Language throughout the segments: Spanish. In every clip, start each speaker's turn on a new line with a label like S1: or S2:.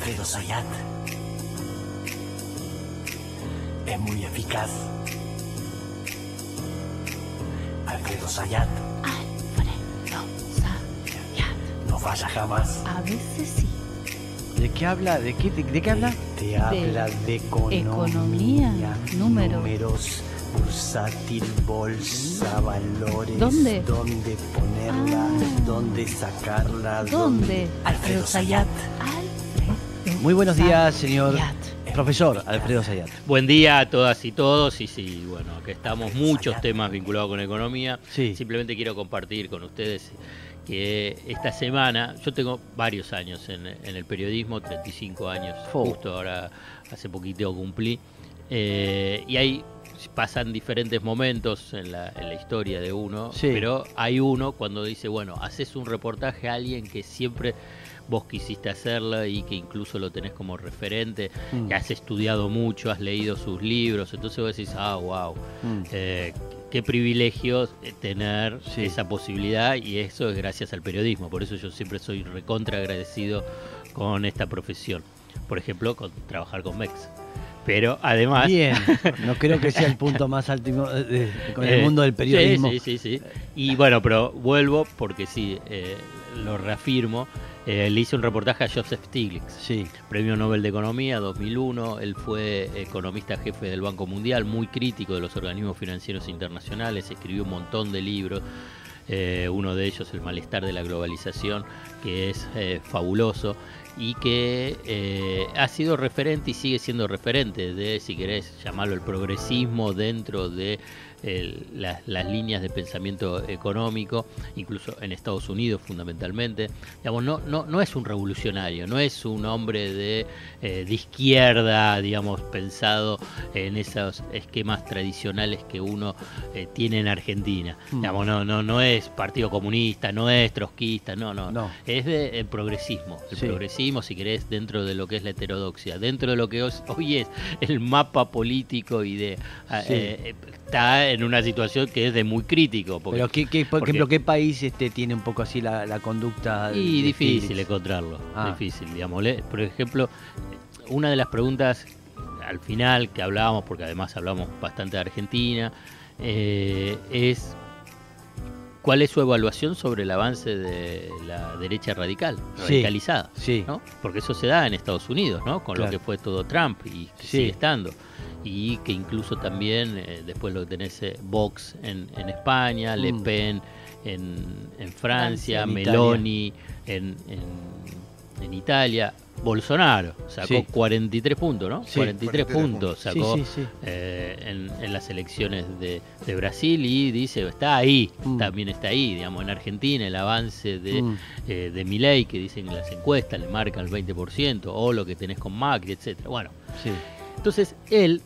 S1: Alfredo Sayat es muy eficaz. Alfredo Sayat
S2: Alfredo Sayat.
S1: no falla jamás.
S2: A veces sí.
S3: ¿De qué habla? ¿De qué, de, de qué habla?
S1: Te habla de economía,
S2: economía, números.
S1: números, bursátil, bolsa, valores,
S2: ¿Dónde?
S1: dónde ponerla,
S2: Ah.
S1: dónde sacarla,
S2: ¿Dónde?
S1: Alfredo Sayat.
S2: Alfredo
S3: Muy buenos días, señor profesor Alfredo Sayat.
S4: Buen día a todas y todos. Y sí, bueno, que estamos muchos temas vinculados con economía.
S3: Sí.
S4: Simplemente quiero compartir con ustedes que esta semana, yo tengo varios años en, en el periodismo, 35 años, justo ahora hace poquito cumplí. Eh, y ahí pasan diferentes momentos en la, en la historia de uno,
S3: Sí.
S4: pero hay uno cuando dice, bueno, haces un reportaje a alguien que siempre vos quisiste hacerlo y que incluso lo tenés como referente,
S3: Mm.
S4: que has estudiado mucho, has leído sus libros, entonces vos decís, ah, wow,
S3: Mm.
S4: eh, qué privilegio eh, tener
S3: Sí.
S4: esa posibilidad y eso es gracias al periodismo, por eso yo siempre soy recontra agradecido con esta profesión, por ejemplo, con trabajar con MEX. Pero además...
S3: Bien, no creo que sea el punto más alto de- de- con el
S4: Eh,
S3: mundo del periodismo.
S4: Sí, sí, sí, sí. Y bueno, pero vuelvo porque sí, eh, lo reafirmo. eh, le hice un reportaje a Joseph Stiglitz,
S3: Sí,
S4: Premio Nobel de Economía 2001. Él fue economista jefe del Banco Mundial, muy crítico de los organismos financieros internacionales, escribió un montón de libros. eh, uno de ellos, El malestar de la globalización, que es eh, fabuloso y que eh, ha sido referente y sigue siendo referente de, si querés llamarlo, el progresismo dentro de el- las, las líneas de pensamiento económico, incluso en Estados Unidos fundamentalmente. Digamos, no, no, no es un revolucionario, no es un hombre de, eh, de izquierda, digamos, pensado en esos esquemas tradicionales que uno eh, tiene en Argentina.
S3: Mm.
S4: Digamos, no, no, no es Partido Comunista, no es trotskista, no, no.
S3: No.
S4: Es de eh, progresismo. El
S3: Sí.
S4: progresismo, si querés, dentro de lo que es la heterodoxia, dentro de lo que hoy es el mapa político y de... ah,
S3: Sí.
S4: eh, está en una situación que es de muy crítico. Porque,
S3: pero ¿qué, qué- por
S4: porque-
S3: ejemplo, ¿qué país este, tiene un poco así la, la conducta?
S4: Y
S3: de
S4: difícil encontrarlo,
S3: Ah.
S4: difícil, digamos. Por ejemplo, una de las preguntas al final que hablábamos, porque además hablamos bastante de Argentina, eh, es cuál es su evaluación sobre el avance de la derecha radical, radicalizada.
S3: Sí,
S4: ¿no? Porque eso se da en Estados Unidos, ¿no? Con
S3: Claro.
S4: lo que fue todo Trump y que
S3: Sí.
S4: sigue estando. Y que incluso también, eh, después lo tenés eh, Vox en, en España, Le
S3: Mm.
S4: Pen en, en Francia,
S3: En
S4: Meloni en- en Italia, Bolsonaro sacó
S3: Sí.
S4: 43 puntos, ¿no?
S3: Sí.
S4: 43 puntos
S3: Sí,
S4: sacó
S3: sí, sí.
S4: eh, en, en las elecciones de, de Brasil y dice, está ahí,
S3: Mm.
S4: también está ahí, digamos, en Argentina el avance de,
S3: Mm.
S4: eh, de Milei, que dicen las encuestas le marcan el 20%, o lo que tenés con Macri, etcétera. Bueno,
S3: sí.
S4: entonces él,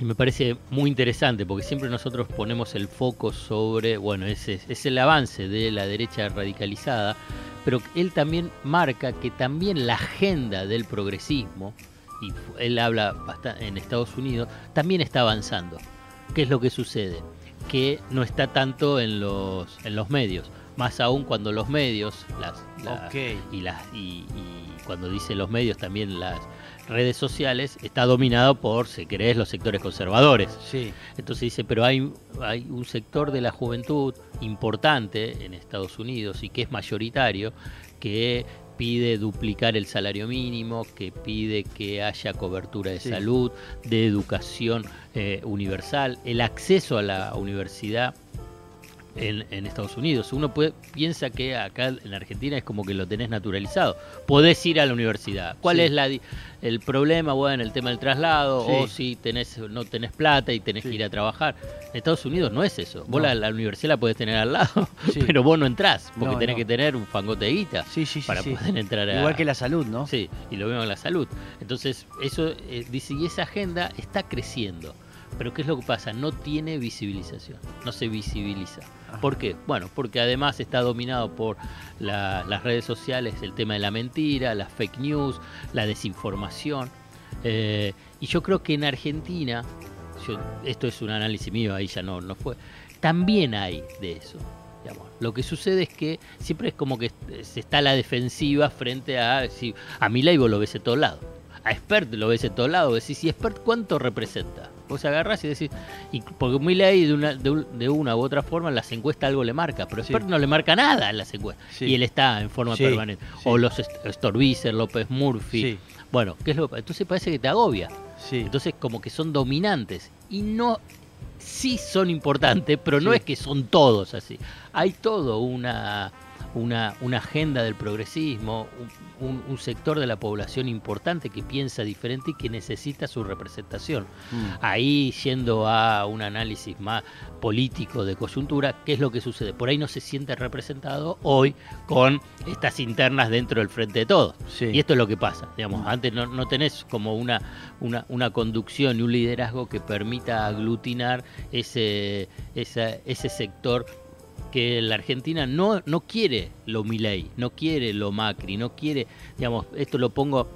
S4: y me parece muy interesante, porque siempre nosotros ponemos el foco sobre, bueno, ese es el avance de la derecha radicalizada, pero él también marca que también la agenda del progresismo, y él habla en Estados Unidos, también está avanzando. ¿Qué es lo que sucede? Que no está tanto en los, en los medios, más aún cuando los medios, las, y, las, y, y cuando dice los medios también las redes sociales, está dominado por, si querés, los sectores conservadores.
S3: Sí,
S4: Entonces dice, pero hay, hay un sector de la juventud importante en Estados Unidos y que es mayoritario, que pide duplicar el salario mínimo, que pide que haya cobertura de
S3: Sí.
S4: salud, de educación eh, universal, el acceso a la universidad en, en Estados Unidos. Uno puede- piensa que acá en Argentina es como que lo tenés naturalizado. Podés ir a la universidad. ¿Cuál
S3: Sí.
S4: es la, el problema? Bueno, el tema del traslado,
S3: Sí.
S4: o si tenés, no tenés plata y tenés
S3: Sí.
S4: que ir a trabajar. En Estados Unidos no es eso. Vos
S3: No.
S4: la, la universidad la podés tener al lado, pero vos no entrás, porque
S3: No,
S4: tenés
S3: no.
S4: que tener un fangote de guita
S3: sí, sí, sí.
S4: para poder entrar a...
S3: Igual que la salud, ¿no?
S4: Sí, y lo vemos en la salud. Entonces, eso eh, dice, y esa agenda está creciendo. Pero ¿qué es lo que pasa? No tiene visibilización, no se visibiliza.
S3: Ajá.
S4: ¿Por qué? Bueno, porque además está dominado por la- las redes sociales, el tema de la mentira, las fake news, la desinformación. Eh, y yo creo que en Argentina, yo- esto es un análisis mío, ahí ya no, no fue, también hay de eso. digamos. Lo que sucede es que siempre es como que se está a la defensiva frente a... Si, a vos lo ves de todos lados. A Expert lo ves de todos lados. Decís, ¿y Expert cuánto representa? Vos agarrás y decís... Y porque Milei de una, de, un- de una u otra forma en las encuestas algo le marca, pero
S3: Sí.
S4: No le marca nada en las encuestas.
S3: Sí.
S4: Y él está en forma
S3: Sí,
S4: permanente. O los Storbizer, López Murphy. Bueno, ¿qué es lo Entonces parece que te agobia. Entonces como que son dominantes y no sí son importantes, pero no es que son todos así. Hay todo una una, una agenda del progresismo, un, sector de la población importante que piensa diferente y que necesita su representación.
S3: Mm.
S4: Ahí yendo a un análisis más político de coyuntura, ¿qué es lo que sucede? Por ahí no se siente representado hoy con estas internas dentro del frente de todos.
S3: Sí.
S4: Y esto es lo que pasa, digamos, antes no, no tenés como una, una, una conducción y un liderazgo que permita aglutinar ese, esa- ese sector que la Argentina no, no quiere lo Milei, no quiere lo Macri, no quiere, digamos, esto lo pongo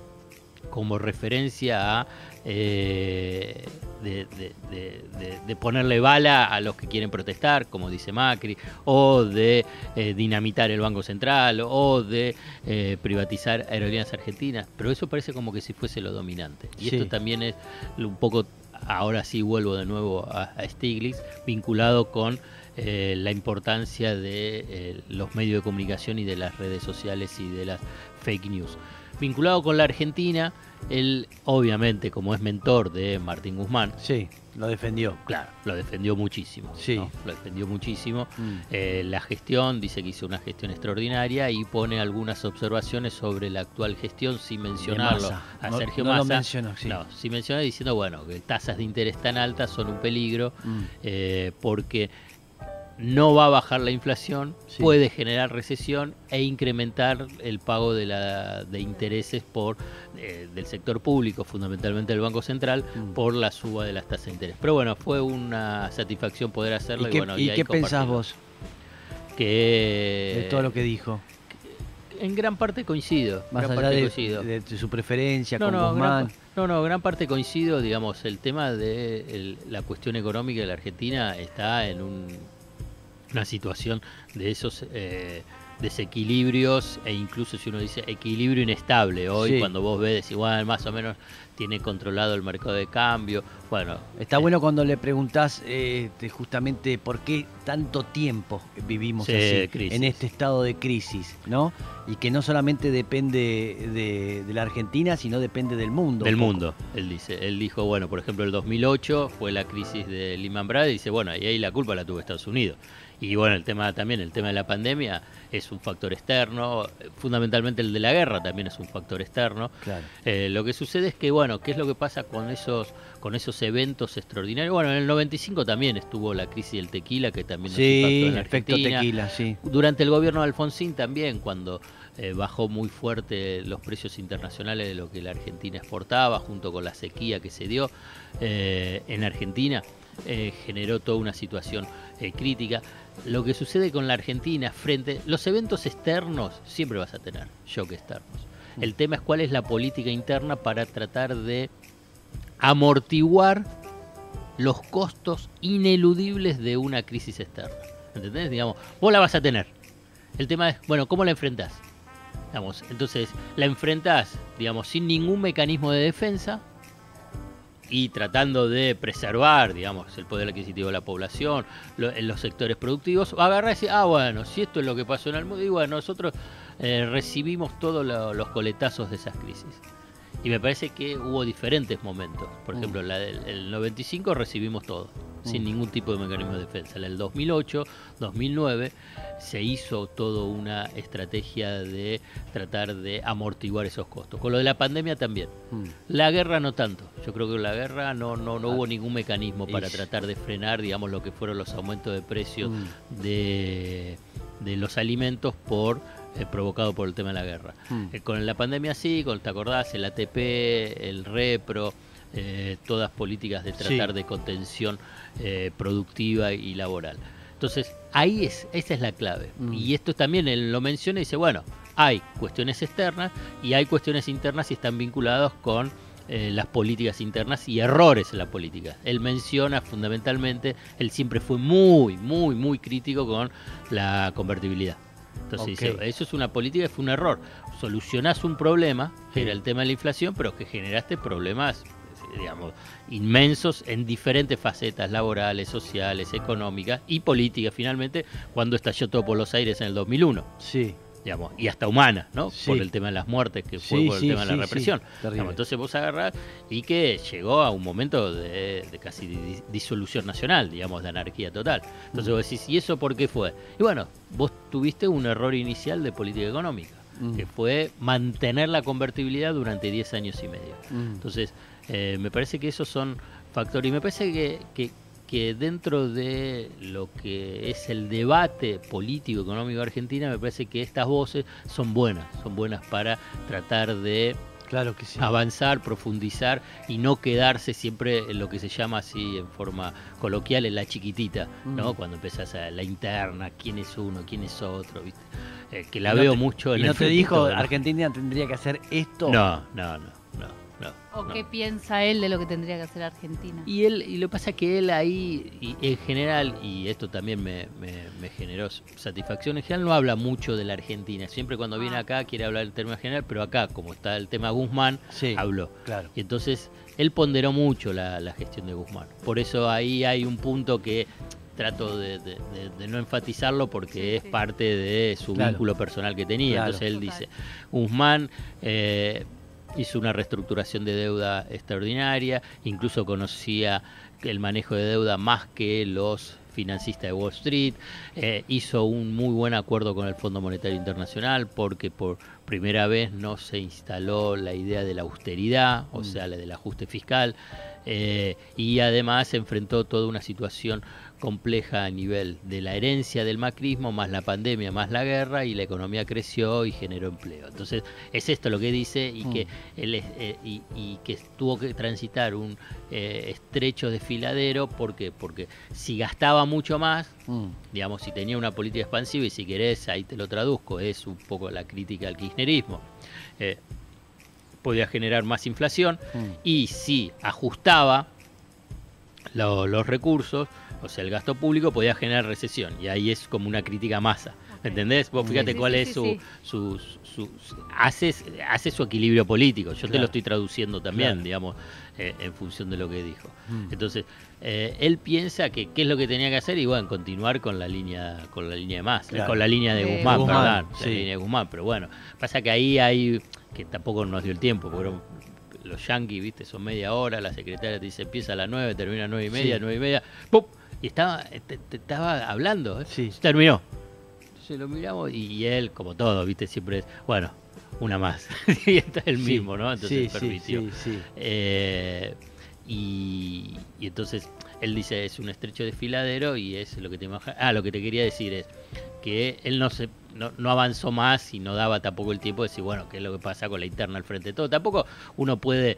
S4: como referencia a eh, de, de- de- de- de ponerle bala a los que quieren protestar, como dice Macri, o de eh, dinamitar el Banco Central, o de eh, privatizar aerolíneas argentinas, pero eso parece como que si fuese lo dominante. Y
S3: Sí.
S4: esto también es un poco, ahora sí vuelvo de nuevo a, a Stiglitz, vinculado con eh, la importancia de eh, los medios de comunicación y de las redes sociales y de las fake news. Vinculado con la Argentina, él obviamente como es mentor de Martín Guzmán,
S3: Sí, lo defendió.
S4: claro, lo defendió muchísimo.
S3: Sí.
S4: ¿no? Lo defendió muchísimo.
S3: Mm.
S4: Eh, la gestión, dice que hizo una gestión extraordinaria y pone algunas observaciones sobre la actual gestión sin mencionarlo a
S3: No-
S4: Sergio
S3: no lo
S4: Massa.
S3: mencionó, sí.
S4: No, sin mencionar diciendo, bueno, que tasas de interés tan altas son un peligro
S3: Mm.
S4: eh, porque no va a bajar la inflación,
S3: Sí.
S4: puede generar recesión e incrementar el pago de, la, de intereses por eh, del sector público, fundamentalmente del Banco Central,
S3: Mm.
S4: por la suba de las tasas de interés. Pero bueno, fue una satisfacción poder hacerlo.
S3: ¿Y
S4: Y,
S3: qué,
S4: bueno,
S3: y
S4: ahí
S3: qué pensás vos
S4: Que
S3: de todo lo que dijo?
S4: en gran parte coincido.
S3: Más
S4: gran
S3: allá
S4: parte
S3: de,
S4: coincido.
S3: de- de su preferencia
S4: No
S3: con
S4: no,
S3: Guzmán.
S4: gran, no, no, gran parte coincido, digamos, el tema de el- la cuestión económica de la Argentina está en un- una situación de esos eh, desequilibrios e incluso si uno dice equilibrio inestable hoy,
S3: Sí.
S4: cuando vos ves igual más o menos tiene controlado el mercado de cambio, bueno,
S3: Está
S4: eh,
S3: bueno cuando le preguntás eh, de justamente por qué tanto tiempo vivimos
S4: Sí,
S3: así, en este estado de crisis, ¿no? Y que no solamente depende de, de la Argentina, sino depende del mundo.
S4: Del mundo, él dice. Él dijo, bueno, por ejemplo, el 2008 fue la crisis de Lehman Brothers y dice, bueno, y ahí la culpa la tuvo Estados Unidos. Y bueno, el tema también, el tema de la pandemia es un factor externo, fundamentalmente el de la guerra también es un factor externo.
S3: Claro.
S4: Eh, lo que sucede es que, bueno, ¿qué es lo que pasa con esos con esos eventos extraordinarios? Bueno, en el 95 también estuvo la crisis del tequila, que también nos impactó
S3: Sí,
S4: en la
S3: efecto
S4: Argentina.
S3: tequila, sí.
S4: Durante el gobierno de Alfonsín también, cuando eh, bajó muy fuerte los precios internacionales de lo que la Argentina exportaba, junto con la sequía que se dio eh, en Argentina, eh, generó toda una situación eh, crítica. Lo que sucede con la Argentina frente los eventos externos, siempre vas a tener shock externos. El tema es cuál es la política interna para tratar de amortiguar los costos ineludibles de una crisis externa. ¿Entendés? Digamos, vos la vas a tener. El tema es, bueno, ¿cómo la enfrentás? Digamos, entonces, la enfrentás, digamos, sin ningún mecanismo de defensa y tratando de preservar, digamos, el poder adquisitivo de la población, lo- en los sectores productivos, o agarrar y decir, ah, bueno, si esto es lo que pasó en el mundo, y bueno, nosotros eh, recibimos todos lo- los coletazos de esas crisis. Y me parece que hubo diferentes momentos. Por
S3: Mm.
S4: ejemplo, la del el 95 recibimos todo, sin
S3: Mm.
S4: ningún tipo de mecanismo de defensa. La del 2008, 2009, se hizo toda una estrategia de tratar de amortiguar esos costos. Con lo de la pandemia también.
S3: Mm.
S4: La guerra no tanto. Yo creo que la guerra no, no, no
S3: Ah.
S4: hubo ningún mecanismo para tratar de frenar, digamos, lo que fueron los aumentos de precios de, de los alimentos por eh, provocado por el tema de la guerra.
S3: Mm.
S4: Eh, con la pandemia sí, con, ¿te acordás? El ATP, el REPRO, eh, todas políticas de tratar
S3: Sí.
S4: de contención eh, productiva y laboral. Entonces, ahí es, esa es la clave.
S3: Mm.
S4: Y esto también él lo menciona y dice, bueno, hay cuestiones externas y hay cuestiones internas y están vinculados con eh, las políticas internas y errores en la política. Él menciona fundamentalmente, él siempre fue muy, muy, muy crítico con la convertibilidad. Entonces dice, eso es una política, fue un error. Solucionás un problema, que era el tema de la inflación, pero que generaste problemas, digamos, inmensos en diferentes facetas laborales, sociales, económicas y políticas, finalmente, cuando estalló todo por los aires en el 2001
S3: Sí.
S4: Digamos, y hasta humana, ¿no?
S3: Sí.
S4: Por el tema de las muertes, que fue
S3: Sí,
S4: por el
S3: sí,
S4: tema de la represión. Digamos, entonces vos agarrás y que llegó a un momento de, de casi di- disolución nacional, digamos, de anarquía total. Entonces vos decís, ¿y eso por qué fue? Y bueno, vos tuviste un error inicial de política económica,
S3: Mm.
S4: que fue mantener la convertibilidad durante 10 años y medio.
S3: Mm.
S4: Entonces, eh, me parece que esos son factores. Y me parece que, que, que dentro de lo que es el debate político económico de Argentina, me parece que estas voces son buenas, son buenas para tratar de
S3: Claro que sí.
S4: avanzar, profundizar y no quedarse siempre en lo que se llama así en forma coloquial en la chiquitita, ¿no?
S3: Mm.
S4: Cuando empezás a la interna, quién es uno, quién es otro, ¿viste? Eh, que la
S3: Y no
S4: veo
S3: te-
S4: mucho en
S3: ¿Y
S4: el
S3: no te dijo Argentina tendría que hacer esto?
S4: No, no, no, no.
S2: ¿O
S4: no.
S2: qué piensa él de lo que tendría que hacer Argentina?
S4: Y él, y lo que pasa es que él ahí, y en general, y esto también me, me- me generó satisfacción, en general no habla mucho de la Argentina. Siempre cuando viene
S2: Ah.
S4: acá quiere hablar del tema general, pero acá, como está el tema Guzmán,
S3: Sí.
S4: habló.
S3: Claro.
S4: Y entonces él ponderó mucho la, la gestión de Guzmán. Por eso ahí hay un punto que trato de, de- de- de no enfatizarlo porque
S2: Sí,
S4: es
S2: sí.
S4: parte de su
S3: Claro.
S4: vínculo personal que tenía.
S3: Claro.
S4: Entonces él
S2: Total.
S4: dice, Guzmán eh, hizo una reestructuración de deuda extraordinaria, incluso conocía el manejo de deuda más que los financistas de Wall Street, eh, hizo un muy buen acuerdo con el Fondo Monetario Internacional porque por primera vez no se instaló la idea de la austeridad, o sea, la del ajuste fiscal, eh, y además se enfrentó toda una situación compleja a nivel de la herencia del macrismo, más la pandemia, más la guerra, y la economía creció y generó empleo. Entonces, es esto lo que dice y que él es- eh, y, y que tuvo que transitar un eh, estrecho desfiladero, ¿por qué? Porque si gastaba mucho más,
S3: Mm.
S4: digamos, si tenía una política expansiva, y si querés, ahí te lo traduzco, es un poco la crítica al kirchnerismo, eh, podía generar más inflación,
S3: Mm.
S4: y si ajustaba lo- los recursos, o sea, el gasto público, podía generar recesión, y ahí es como una crítica masa.
S2: Ok.
S4: ¿Entendés? Vos fíjate
S2: Sí,
S4: cuál
S2: sí,
S4: es
S2: sí,
S4: su, su, su- su- hace, hace su equilibrio político. Yo te lo estoy traduciendo también,
S3: Claro.
S4: digamos, eh, en función de lo que dijo.
S3: Mm.
S4: Entonces, eh, él piensa que qué es lo que tenía que hacer y bueno, continuar con la línea, con la línea de más,
S3: Claro.
S4: con la línea de
S2: De
S4: Guzmán,
S3: Guzmán,
S4: perdón, la línea de Guzmán, pero bueno, pasa que ahí hay, que tampoco nos dio el tiempo, eran- los yanquis, viste, son media hora, la secretaria te dice empieza a las nueve, termina a nueve y media,
S3: Sí.
S4: nueve y media, ¡pum! Y estaba, te, te estaba hablando, ¿eh?
S3: Sí.
S4: terminó. Entonces lo miramos y, y él, como todo, viste, siempre es, bueno, una más. y está el
S3: Sí.
S4: mismo, ¿no? Entonces
S3: sí,
S4: permitió.
S3: sí, sí, sí.
S4: Eh, y, y entonces él dice es un estrecho desfiladero y es lo que te ah lo que te quería decir es que él no se no, no avanzó más y no daba tampoco el tiempo de decir bueno qué es lo que pasa con la interna al frente de todo tampoco uno puede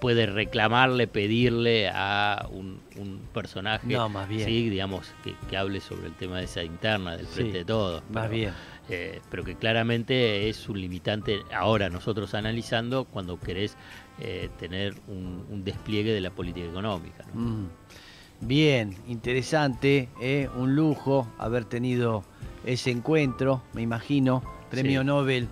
S4: puede reclamarle pedirle a un, un personaje
S3: No, más bien.
S4: sí digamos que, que hable sobre el tema de esa interna del frente
S3: Sí,
S4: de todo
S3: Más
S4: pero-
S3: bien.
S4: eh, pero que claramente es un limitante ahora nosotros analizando cuando querés eh, tener un, un despliegue de la política económica. ¿no?
S3: Mm. Bien, interesante, ¿eh? un lujo haber tenido ese encuentro, me imagino, premio
S4: Sí.
S3: Nobel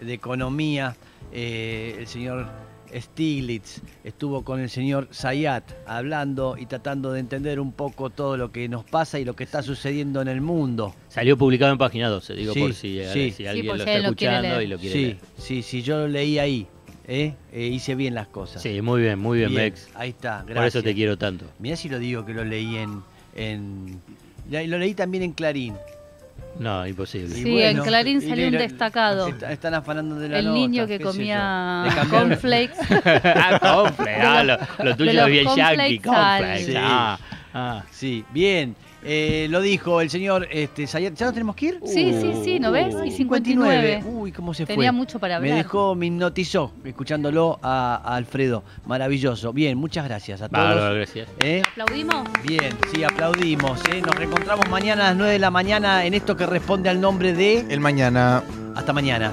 S3: de Economía, el señor Stiglitz estuvo con el señor Zayat hablando y tratando de entender un poco todo lo que nos pasa y lo que está sucediendo en el mundo.
S4: Salió publicado en página 12, digo
S3: Sí,
S4: por si,
S3: sí.
S4: si
S3: Sí,
S4: alguien lo está
S2: lo
S4: escuchando y lo quiere
S3: Sí,
S4: leer.
S3: sí, sí, yo lo leí ahí, ¿eh? Eh, hice bien las cosas.
S4: Sí, muy bien, muy bien,
S3: Bien,
S4: Mex.
S3: Ahí está, gracias.
S4: Por eso te quiero tanto.
S3: Mirá si lo digo que lo leí en, Lo leí también en Clarín.
S4: No, imposible.
S2: Sí, en Clarín salió un destacado.
S3: está- están afanando de la
S2: El
S3: nota,
S2: niño que comía cornflakes.
S4: ah, cornflakes, ah, lo, lo tuyo es bien yankee, cornflakes.
S3: Sí.
S4: Ah, ah.
S3: Sí, bien. Eh, lo dijo el señor este, Zayat. ¿Ya nos tenemos que ir?
S2: Sí, sí, sí, ¿no ves? Y 59.
S3: Uy, cómo se
S2: Tenía
S3: fue.
S2: mucho para
S3: Me
S2: hablar.
S3: dejó, me hipnotizó escuchándolo a, a Alfredo. Maravilloso. Bien, muchas gracias a todos.
S4: Bárbaro, gracias.
S3: ¿Eh?
S2: ¿Aplaudimos?
S3: Bien, sí, aplaudimos. ¿eh? Nos reencontramos mañana a las 9 de la mañana en esto que responde al nombre de...
S5: El mañana.
S3: Hasta mañana.